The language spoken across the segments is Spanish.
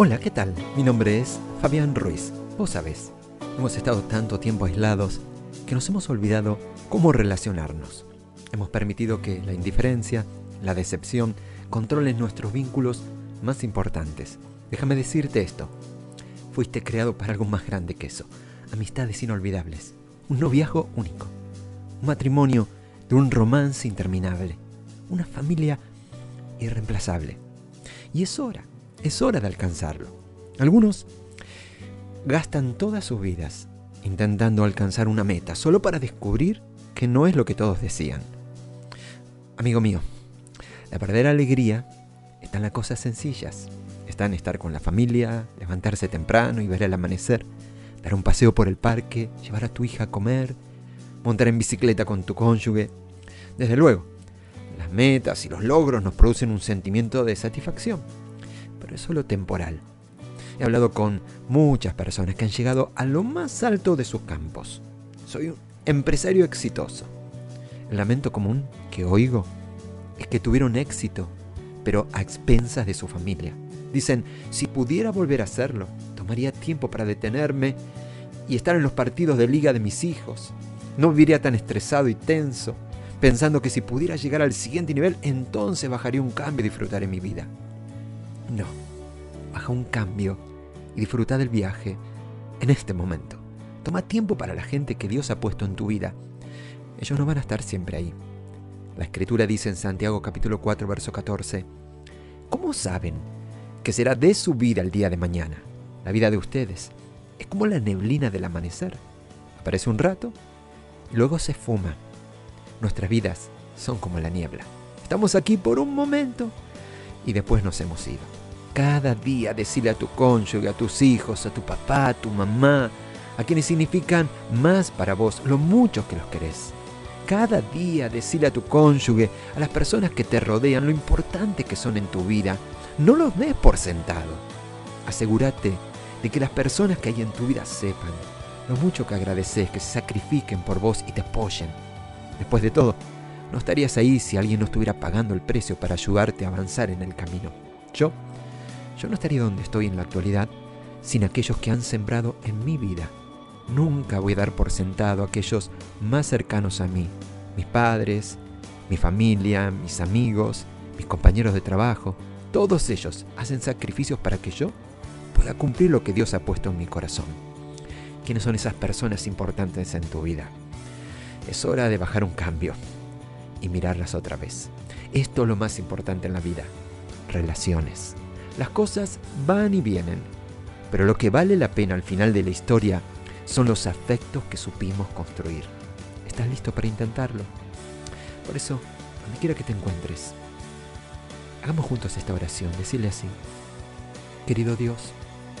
Hola, ¿qué tal? Mi nombre es Fabián Ruiz. Vos sabés, hemos estado tanto tiempo aislados que nos hemos olvidado cómo relacionarnos. Hemos permitido que la indiferencia, la decepción, controlen nuestros vínculos más importantes. Déjame decirte esto. Fuiste creado para algo más grande que eso. Amistades inolvidables. Un noviazgo único. Un matrimonio de un romance interminable. Una familia irreemplazable. Y es hora, es hora de alcanzarlo. Algunos gastan todas sus vidas intentando alcanzar una meta solo para descubrir que no es lo que todos decían. Amigo mío, la verdadera alegría está en las cosas sencillas. Está en estar con la familia, levantarse temprano y ver el amanecer, dar un paseo por el parque, llevar a tu hija a comer, montar en bicicleta con tu cónyuge. Desde luego, las metas y los logros nos producen un sentimiento de satisfacción, es solo temporal. He hablado con muchas personas que han llegado a lo más alto de sus campos. Soy un empresario exitoso. El lamento común que oigo es que tuvieron éxito, pero a expensas de su familia. Dicen, si pudiera volver a hacerlo, tomaría tiempo para detenerme y estar en los partidos de liga de mis hijos. No viviría tan estresado y tenso, pensando que si pudiera llegar al siguiente nivel, entonces bajaría un cambio y disfrutaré mi vida. No, baja un cambio y disfruta del viaje en este momento. Toma tiempo para la gente que Dios ha puesto en tu vida. Ellos no van a estar siempre ahí. La escritura dice en Santiago capítulo 4 verso 14, ¿cómo saben que será de su vida el día de mañana? La vida de ustedes es como la neblina del amanecer. Aparece un rato y luego se fuma. Nuestras vidas son como la niebla. Estamos aquí por un momento y después nos hemos ido. Cada día decirle a tu cónyuge, a tus hijos, a tu papá, a tu mamá, a quienes significan más para vos, lo mucho que los querés. Cada día decirle a tu cónyuge, a las personas que te rodean, lo importante que son en tu vida. No los des por sentado. Asegúrate de que las personas que hay en tu vida sepan lo mucho que agradeces, que se sacrifiquen por vos y te apoyen. Después de todo, no estarías ahí si alguien no estuviera pagando el precio para ayudarte a avanzar en el camino. Yo, yo no estaría donde estoy en la actualidad sin aquellos que han sembrado en mi vida. Nunca voy a dar por sentado a aquellos más cercanos a mí, mis padres, mi familia, mis amigos, mis compañeros de trabajo. Todos ellos hacen sacrificios para que yo pueda cumplir lo que Dios ha puesto en mi corazón. ¿Quiénes son esas personas importantes en tu vida? Es hora de bajar un cambio y mirarlas otra vez. Esto es lo más importante en la vida, relaciones. Las cosas van y vienen, pero lo que vale la pena al final de la historia son los afectos que supimos construir. ¿Estás listo para intentarlo? Por eso, donde quiera que te encuentres, hagamos juntos esta oración, decirle así, querido Dios,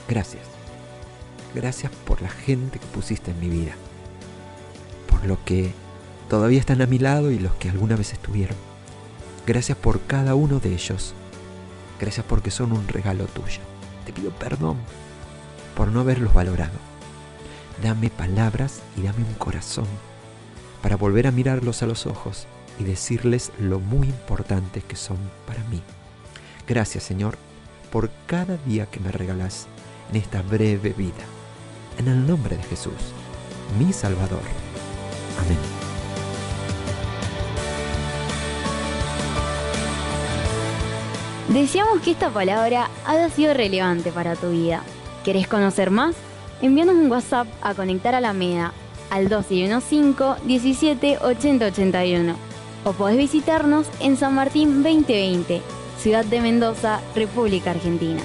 gracias. Gracias por la gente que pusiste en mi vida, por lo que todavía están a mi lado y los que alguna vez estuvieron. Gracias por cada uno de ellos. Gracias porque son un regalo tuyo. Te pido perdón por no haberlos valorado. Dame palabras y dame un corazón para volver a mirarlos a los ojos y decirles lo muy importante que son para mí. Gracias Señor por cada día que me regalas en esta breve vida. En el nombre de Jesús, mi Salvador. Amén. Deseamos que esta palabra haya sido relevante para tu vida. ¿Querés conocer más? Envíanos un WhatsApp a Conectar a la MEDA al 215 17 80 81 o podés visitarnos en San Martín 2020, Ciudad de Mendoza, República Argentina.